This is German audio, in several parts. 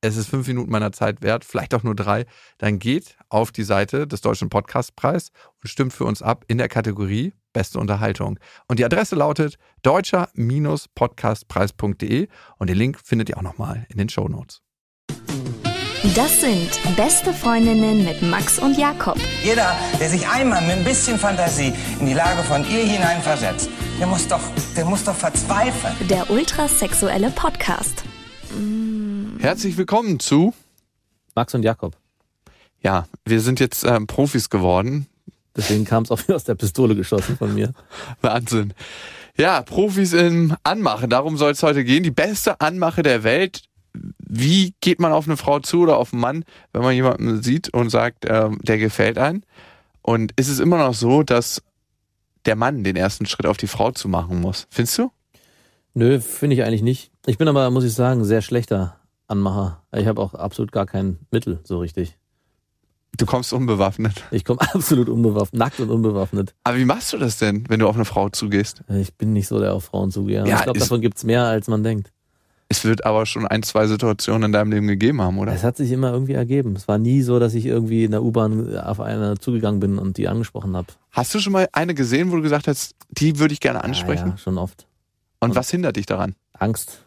es ist fünf Minuten meiner Zeit wert, vielleicht auch nur drei, dann geht auf die Seite des Deutschen Podcastpreis und stimmt für uns ab in der Kategorie Beste Unterhaltung. Und die Adresse lautet deutscher-podcastpreis.de und den Link findet ihr auch nochmal in den Show Notes. Das sind Beste Freundinnen mit Max und Jakob. Jeder, der sich einmal mit ein bisschen Fantasie in die Lage von ihr hineinversetzt, der muss doch, der muss doch verzweifeln. Der ultrasexuelle Podcast. Herzlich willkommen zu. Max und Jakob. Ja, wir sind jetzt ähm, Profis geworden. Deswegen kam es auch wieder aus der Pistole geschossen von mir. Wahnsinn. Ja, Profis im Anmachen. Darum soll es heute gehen. Die beste Anmache der Welt. Wie geht man auf eine Frau zu oder auf einen Mann, wenn man jemanden sieht und sagt, ähm, der gefällt einem? Und ist es immer noch so, dass der Mann den ersten Schritt auf die Frau zu machen muss? Findest du? Nö, finde ich eigentlich nicht. Ich bin aber, muss ich sagen, sehr schlechter Anmacher. Ich habe auch absolut gar kein Mittel so richtig. Du kommst unbewaffnet. Ich komme absolut unbewaffnet, nackt und unbewaffnet. Aber wie machst du das denn, wenn du auf eine Frau zugehst? Ich bin nicht so der auf Frauen zugehe. Ja, ich glaube, davon gibt's mehr, als man denkt. Es wird aber schon ein, zwei Situationen in deinem Leben gegeben haben, oder? Es hat sich immer irgendwie ergeben. Es war nie so, dass ich irgendwie in der U-Bahn auf eine zugegangen bin und die angesprochen habe. Hast du schon mal eine gesehen, wo du gesagt hast, die würde ich gerne ansprechen? Ja, ja, schon oft. Und was hindert dich daran? Angst.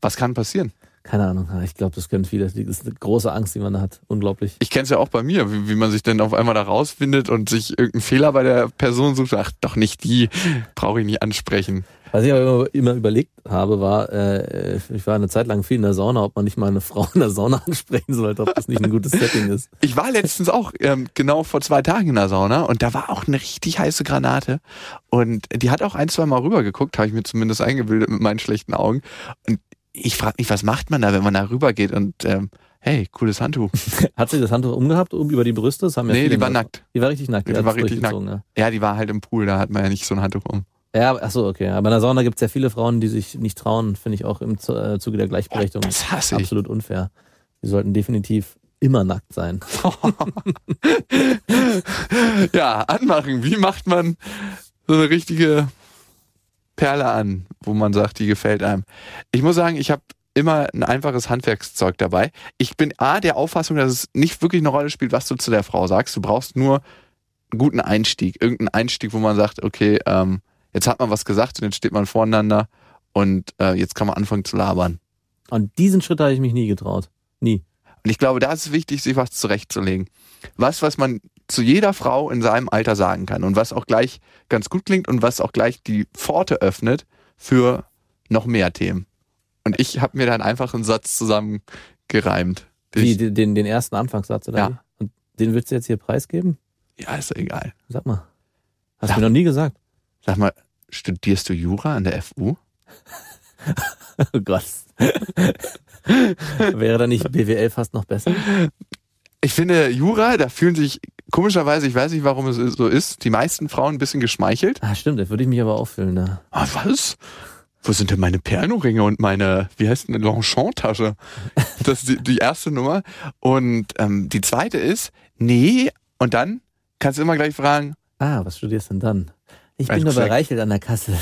Was kann passieren? Keine Ahnung. Ich glaube, das können viele. Das ist eine große Angst, die man da hat. Unglaublich. Ich kenne es ja auch bei mir, wie, wie man sich denn auf einmal da rausfindet und sich irgendeinen Fehler bei der Person sucht. Ach, doch nicht die, brauche ich nicht ansprechen. Was ich aber immer, immer überlegt habe, war, äh, ich war eine Zeit lang viel in der Sauna, ob man nicht mal eine Frau in der Sauna ansprechen sollte, ob das nicht ein gutes Setting ist. Ich war letztens auch ähm, genau vor zwei Tagen in der Sauna und da war auch eine richtig heiße Granate. Und die hat auch ein, zwei Mal rübergeguckt, habe ich mir zumindest eingebildet mit meinen schlechten Augen. Und ich frage mich, was macht man da, wenn man da rübergeht und ähm, hey, cooles Handtuch. Hat sie das Handtuch umgehabt, um über die Brüste? Das haben ja Nee, die war nackt. Die war richtig nackt. Die hat war richtig durchgezogen, Ja, die war halt im Pool, da hat man ja nicht so ein Handtuch um. Ja, ja ach so, okay. Aber in der Sauna gibt es ja viele Frauen, die sich nicht trauen, finde ich auch im äh, Zuge der Gleichberechtigung. Das hasse ich. Absolut unfair. Die sollten definitiv immer nackt sein. Ja, anmachen. Wie macht man so eine richtige Perle an, wo man sagt, die gefällt einem? Ich muss sagen, ich habe immer ein einfaches Handwerkszeug dabei. Ich bin A, der Auffassung, dass es nicht wirklich eine Rolle spielt, was du zu der Frau sagst. Du brauchst nur einen guten Einstieg. Irgendeinen Einstieg, wo man sagt, okay, ähm, jetzt hat man was gesagt und jetzt steht man voreinander und äh, jetzt kann man anfangen zu labern. Und diesen Schritt habe ich mich nie getraut. Nie. Und ich glaube, da ist es wichtig, sich was zurechtzulegen. Was, was man zu jeder Frau in seinem Alter sagen kann und was auch gleich ganz gut klingt und was auch gleich die Pforte öffnet für noch mehr Themen. Und ich habe mir dann einfach einen Satz zusammengereimt. den Wie, den, den- den ersten Anfangssatz, oder? Ja. Und den willst du jetzt hier preisgeben? ja, ist doch egal. Sag mal. Hast du mir noch nie gesagt. Sag mal, studierst du Jura an der FU? Oh Gott. Wäre da nicht BWL fast noch besser? Ich finde, Jura, da fühlen sich komischerweise, ich weiß nicht, warum es so ist, die meisten Frauen ein bisschen geschmeichelt. Ah, stimmt, da würde ich mich aber auffüllen. Ne? Ah, was? Wo sind denn meine Perlenringe und meine, wie heißt denn, eine Longchamp-Tasche? Das ist die, die erste Nummer. Und ähm, die zweite ist, nee, und dann kannst du immer gleich fragen, Ah, was studierst du denn dann? Ich bin nur bei gesagt- Reichelt an der Kasse.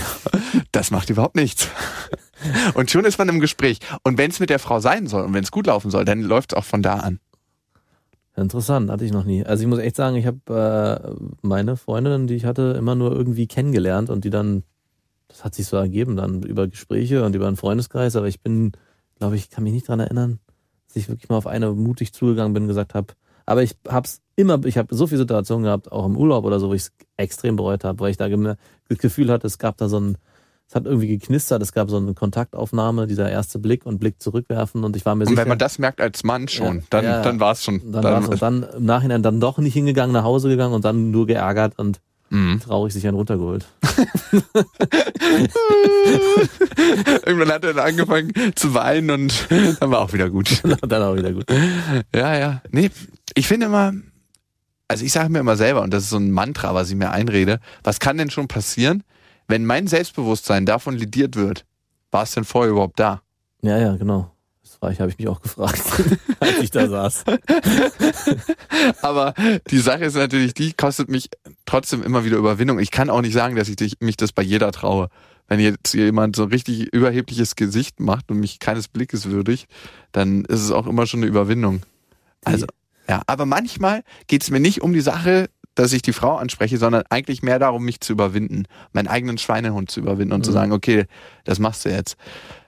das macht überhaupt nichts. Und schon ist man im Gespräch. Und wenn es mit der Frau sein soll und wenn es gut laufen soll, dann läuft es auch von da an. Interessant, hatte ich noch nie. Also ich muss echt sagen, ich habe äh, meine Freundinnen, die ich hatte, immer nur irgendwie kennengelernt und die dann, das hat sich so ergeben, dann über Gespräche und über einen Freundeskreis, aber ich bin, glaube ich, kann mich nicht dran erinnern, dass ich wirklich mal auf eine mutig zugegangen bin und gesagt habe, aber ich hab's immer, ich habe so viele Situationen gehabt, auch im Urlaub oder so, wo ich es extrem bereut habe, weil ich da das Gefühl hatte, es gab da so ein, es hat irgendwie geknistert, es gab so eine Kontaktaufnahme, dieser erste Blick und Blick zurückwerfen und ich war mir Und sicher. wenn man das merkt als Mann schon, Ja, dann, ja. dann war es schon. Dann, war's und dann im Nachhinein dann doch nicht hingegangen, nach Hause gegangen und dann nur geärgert und Mhm. traurig sich einen runtergeholt. Irgendwann hat er dann angefangen zu weinen und dann war auch wieder gut. dann auch wieder gut. Ja, ja. Nee, ich finde immer, also ich sage mir immer selber, und das ist so ein Mantra, was ich mir einrede, was kann denn schon passieren, wenn mein Selbstbewusstsein davon lidiert wird? War es denn vorher überhaupt da? Ja, ja, genau. Das frage ich, habe ich mich auch gefragt, als ich da saß. Aber die Sache ist natürlich, die kostet mich trotzdem immer wieder Überwindung. Ich kann auch nicht sagen, dass ich mich das bei jeder traue. Wenn jetzt jemand so ein richtig überhebliches Gesicht macht und mich keines Blickes würdigt, dann ist es auch immer schon eine Überwindung. Also, ja, aber manchmal geht es mir nicht um die Sache, dass ich die Frau anspreche, sondern eigentlich mehr darum, mich zu überwinden, meinen eigenen Schweinehund zu überwinden und zu Mhm. sagen, okay, das machst du jetzt.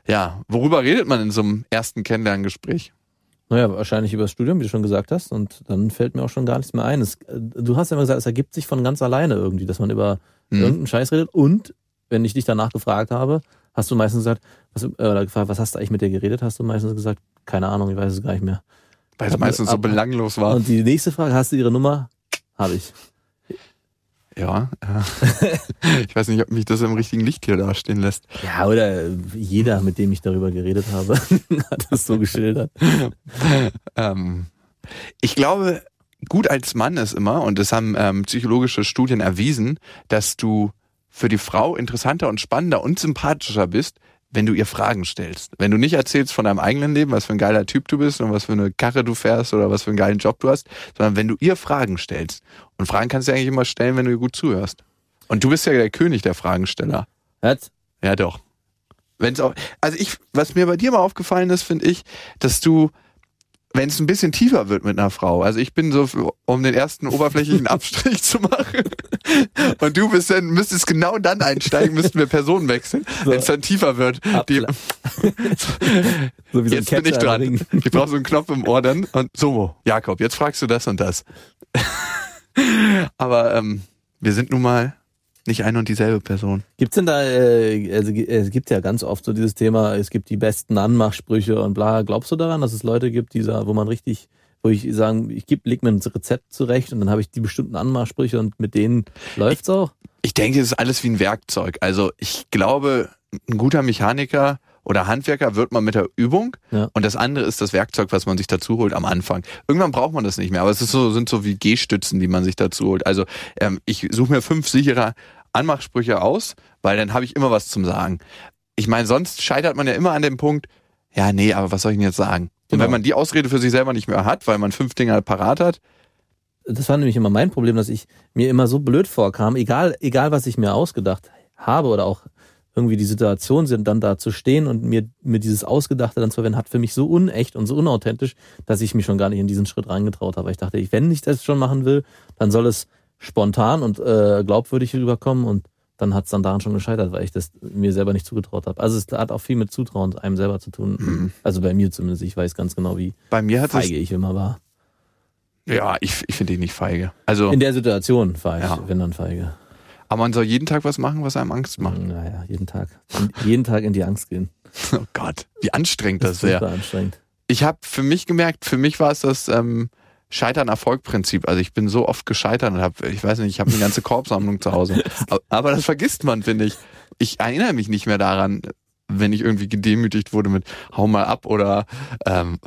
Ja, worüber redet man in so einem ersten Kennenlerngespräch? Naja, wahrscheinlich über das Studium, wie du schon gesagt hast. Und dann fällt mir auch schon gar nichts mehr ein. Es, äh, du hast ja immer gesagt, es ergibt sich von ganz alleine irgendwie, dass man über Mhm. irgendeinen Scheiß redet. Und wenn ich dich danach gefragt habe, hast du meistens gesagt, was, äh, oder gefragt, was hast du eigentlich mit dir geredet? Hast du meistens gesagt, keine Ahnung, ich weiß es gar nicht mehr. Weil es Ab- meistens so belanglos war. Und die nächste Frage, hast du ihre Nummer? Habe ich. Ja, ja. ich weiß nicht, ob mich das im richtigen Licht hier dastehen lässt. Ja, oder äh, jeder, mit dem ich darüber geredet habe, hat es so geschildert. Ähm, ich glaube, gut als Mann ist immer, und das haben ähm, psychologische Studien erwiesen, dass du für die Frau interessanter und spannender und sympathischer bist, wenn du ihr Fragen stellst. Wenn du nicht erzählst von deinem eigenen Leben, was für ein geiler Typ du bist und was für eine Karre du fährst oder was für einen geilen Job du hast, sondern wenn du ihr Fragen stellst. Und Fragen kannst du eigentlich immer stellen, wenn du ihr gut zuhörst. Und du bist ja der König der Fragensteller. Hat? Ja, doch. Wenn's auch, also ich, was mir bei dir mal aufgefallen ist, finde ich, dass du, wenn es ein bisschen tiefer wird mit einer Frau, also ich bin so, für, um den ersten oberflächlichen Abstrich zu machen, und du bist dann, müsstest genau dann einsteigen, müssten wir Personen wechseln, So. wenn es dann tiefer wird. Die, So wie so jetzt bin ich dran. Ich brauche so einen Knopf im Ohr dann und so, Jakob, jetzt fragst du das und das. Aber ähm, wir sind nun mal nicht eine und dieselbe Person. Gibt's denn da, äh, also es gibt ja ganz oft so dieses Thema, es gibt die besten Anmachsprüche und bla. Glaubst du daran, dass es Leute gibt, die wo man richtig, wo ich sagen, ich geb, leg mir ein Rezept zurecht und dann habe ich die bestimmten Anmachsprüche und mit denen läuft's auch? Ich denke, es ist alles wie ein Werkzeug. Also ich glaube, ein guter Mechaniker oder Handwerker wird man mit der Übung Ja. und das andere ist das Werkzeug, was man sich dazu holt am Anfang. Irgendwann braucht man das nicht mehr, aber es ist so, sind so wie G-Stützen, die man sich dazu holt. Also ähm, ich suche mir fünf sichere Anmachsprüche aus, weil dann habe ich immer was zum Sagen. Ich meine, sonst scheitert man ja immer an dem Punkt, ja, nee, aber was soll ich denn jetzt sagen? Und Genau. wenn man die Ausrede für sich selber nicht mehr hat, weil man fünf Dinger parat hat, Das war nämlich immer mein Problem, dass ich mir immer so blöd vorkam, egal, egal was ich mir ausgedacht habe oder auch irgendwie die Situation sind, dann da zu stehen und mir, mir dieses Ausgedachte dann zu verwenden, hat für mich so unecht und so unauthentisch, dass ich mich schon gar nicht in diesen Schritt reingetraut habe. Ich dachte, wenn ich das schon machen will, dann soll es spontan und äh, glaubwürdig rüberkommen und dann hat es dann daran schon gescheitert, weil ich das mir selber nicht zugetraut habe. Also es hat auch viel mit Zutrauen einem selber zu tun. Mhm. Also bei mir zumindest. Ich weiß ganz genau, wie bei mir hat es, feige ich immer war. ja, ich, ich finde dich nicht feige. Also, In der Situation ich, Ja. wenn dann feige. aber man soll jeden Tag was machen, was einem Angst macht. Naja, jeden Tag. jeden Tag in die Angst gehen. Oh Gott, wie anstrengend das ist wäre. super anstrengend. Ich habe für mich gemerkt, für mich war es das ähm, Scheitern-Erfolg-Prinzip. Also ich bin so oft gescheitert und habe, ich weiß nicht, ich habe eine ganze Korbsammlung zu Hause. Aber, aber das vergisst man, finde ich. Ich erinnere mich nicht mehr daran, wenn ich irgendwie gedemütigt wurde mit hau mal ab oder ähm,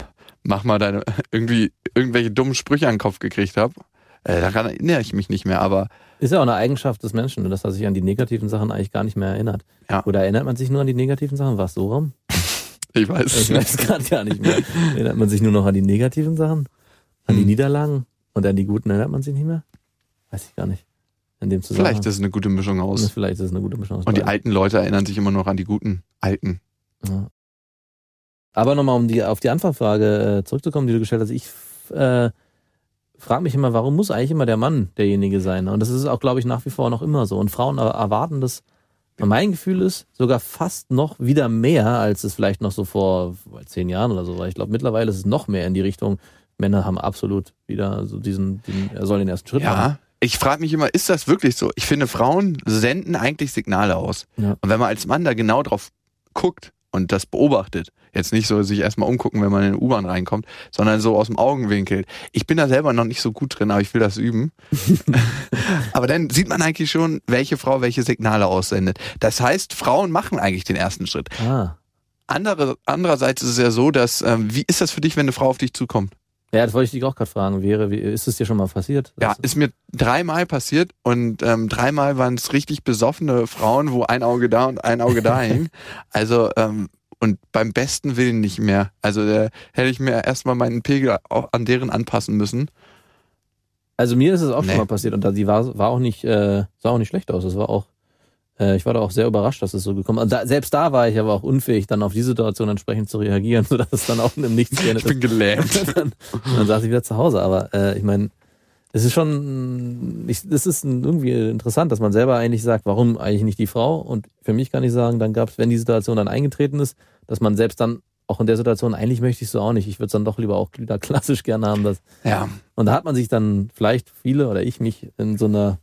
mach mal deine irgendwie irgendwelche dummen Sprüche an den Kopf gekriegt habe. Äh, daran erinnere ich mich nicht mehr, aber Ist ja auch eine Eigenschaft des Menschen, dass er sich an die negativen Sachen eigentlich gar nicht mehr erinnert. Ja. Oder erinnert man sich nur an die negativen Sachen? War es so rum? ich weiß Ich weiß gerade gar nicht mehr. Erinnert man sich nur noch an die negativen Sachen? An die Hm. Niederlagen? Und an die guten erinnert man sich nicht mehr? Weiß ich gar nicht. In dem Zusammenhang. Vielleicht ist es eine gute Mischung aus. Vielleicht ist es eine gute Mischung aus Und die alten Leute erinnern sich immer noch an die guten alten. Ja. Aber nochmal, um die, auf die Anfangsfrage äh, zurückzukommen, die du gestellt hast. Ich äh, frage mich immer, warum muss eigentlich immer der Mann derjenige sein? Und das ist auch, glaube ich, nach wie vor noch immer so. Und Frauen er- erwarten das, mein Gefühl ist, sogar fast noch wieder mehr, als es vielleicht noch so vor zehn Jahren oder so war. Ich glaube, mittlerweile ist es noch mehr in die Richtung, Männer haben absolut wieder so diesen, diesen er soll den ersten Schritt machen. Ja, ich frage mich immer, ist das wirklich so? Ich finde, Frauen senden eigentlich Signale aus. Ja. Und wenn man als Mann da genau drauf guckt und das beobachtet, jetzt nicht so sich erstmal umgucken, wenn man in den U-Bahn reinkommt, sondern so aus dem Augenwinkel. Ich bin da selber noch nicht so gut drin, aber ich will das üben. aber dann sieht man eigentlich schon, welche Frau welche Signale aussendet. Das heißt, Frauen machen eigentlich den ersten Schritt. Ah, Andere, andererseits ist es ja so, dass, ähm, wie ist das für dich, wenn eine Frau auf dich zukommt? Ja, das wollte ich dich auch gerade fragen. Wäre, wie, ist es dir schon mal passiert? Ja, ist mir dreimal passiert und ähm, dreimal waren es richtig besoffene Frauen, wo ein Auge da und ein Auge da hing. Also ähm, und beim besten Willen nicht mehr. Also da hätte ich mir erstmal meinen Pegel auch an deren anpassen müssen. Also mir ist es auch Nee. schon mal passiert und da die war, war auch nicht, äh, sah auch nicht schlecht aus. Es war auch, äh, ich war da auch sehr überrascht, dass es so gekommen ist. Da, selbst da war ich aber auch unfähig, dann auf die Situation entsprechend zu reagieren, sodass es dann auch im Nichts geendet Ich bin gelähmt. ist. dann, dann saß ich wieder zu Hause. Aber äh, ich meine, es ist schon, ich, es ist irgendwie interessant, dass man selber eigentlich sagt, warum eigentlich nicht die Frau? Und für mich kann ich sagen, dann gab es, wenn die Situation dann eingetreten ist, dass man selbst dann auch in der Situation, eigentlich möchte ich so auch nicht. Ich würde es dann doch lieber auch wieder klassisch gerne haben, dass ja. und da hat man sich dann vielleicht viele oder ich mich in so einer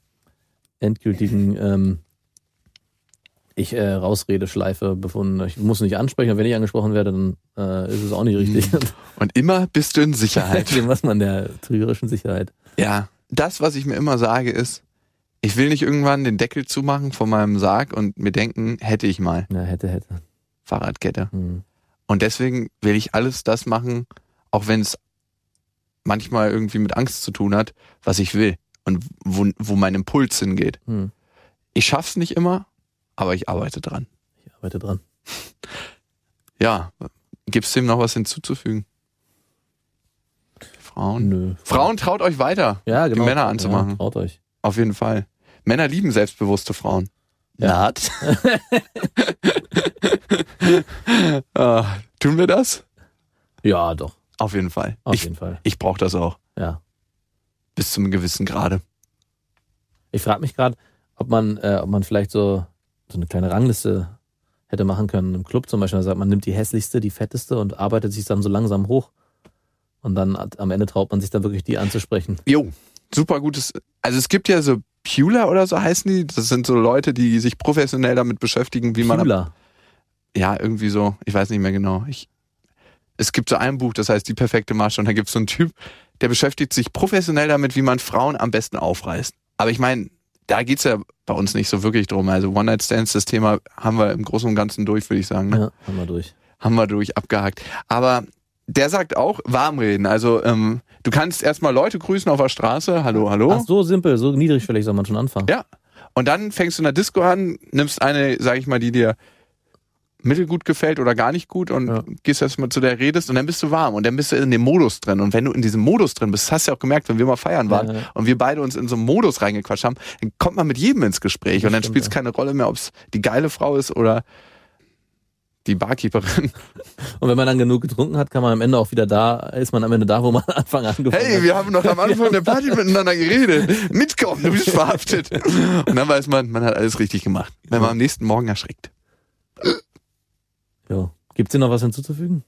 endgültigen ähm, ich äh, Rausredeschleife befunden. Ich muss nicht ansprechen, und wenn ich angesprochen werde, dann äh, ist es auch nicht richtig. Und immer bist du in Sicherheit. Dem was man der trügerischen Sicherheit. Ja, das, was ich mir immer sage, ist, ich will nicht irgendwann den Deckel zumachen von meinem Sarg und mir denken, hätte ich mal Ja, hätte, hätte. Fahrradkette. Hm. Und deswegen will ich alles das machen, auch wenn es manchmal irgendwie mit Angst zu tun hat, was ich will und wo, wo mein Impuls hingeht. Hm. Ich schaff's nicht immer, aber ich arbeite dran. Ich arbeite dran. Ja, gibt's dem noch was hinzuzufügen? Frauen? Nö. Frauen traut euch weiter, Ja, genau. die Männer anzumachen. Ja, traut euch. Auf jeden Fall. Männer lieben selbstbewusste Frauen. Ja. Ah, tun wir das? Ja, doch. Auf jeden Fall. Auf ich jeden Fall. ich brauche das auch. Ja. Bis zum gewissen Grade. Ich frage mich gerade, ob man, äh, ob man vielleicht so, so eine kleine Rangliste hätte machen können im Club zum Beispiel. Da sagt man, nimmt die hässlichste, die fetteste und arbeitet sich dann so langsam hoch. Und dann am Ende traut man sich dann wirklich, die anzusprechen. Jo, super gutes. Also es gibt ja so Pula oder so heißen die. Das sind so Leute, die sich professionell damit beschäftigen, wie man. Pula. Ja, irgendwie so. Ich weiß nicht mehr genau. Ich, es gibt so ein Buch, das heißt Die perfekte Masche. Und da gibt es so einen Typ, der beschäftigt sich professionell damit, wie man Frauen am besten aufreißt. Aber ich meine, da geht's ja bei uns nicht so wirklich drum. Also One-Night-Stands, das Thema haben wir im Großen und Ganzen durch, würde ich sagen. Ne? Ja, haben wir durch. haben wir durch abgehakt. Aber der sagt auch warm reden. Also ähm, du kannst erstmal Leute grüßen auf der Straße. Hallo, hallo. Ach, so simpel, so niedrigschwellig soll man schon anfangen. Ja. Und dann fängst du in der Disco an, nimmst eine, sag ich mal, die dir mittelgut gefällt oder gar nicht gut und Ja. gehst erstmal zu der redest und dann bist du warm und dann bist du in dem Modus drin. Und wenn du in diesem Modus drin bist, das hast du ja auch gemerkt, wenn wir mal feiern waren Ja, ja. und wir beide uns in so einen Modus reingequatscht haben, dann kommt man mit jedem ins Gespräch und dann spielt es keine Rolle mehr, ob es die geile Frau ist oder die Barkeeperin. Und wenn man dann genug getrunken hat, kann man am Ende auch wieder da, ist man am Ende da, wo man am Anfang angefangen Hey, hat. wir haben noch am Anfang der Party miteinander geredet. Mitkommen, du bist verhaftet. Und dann weiß man, man hat alles richtig gemacht. Wenn man am nächsten Morgen erschrickt. Ja. Gibt's dir noch was hinzuzufügen?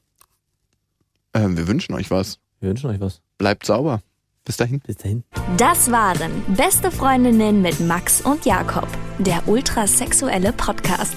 Ähm, wir wünschen euch was. Wir wünschen euch was. Bleibt sauber. Bis dahin. Bis dahin. Das waren Beste Freundinnen mit Max und Jakob, der ultrasexuelle Podcast.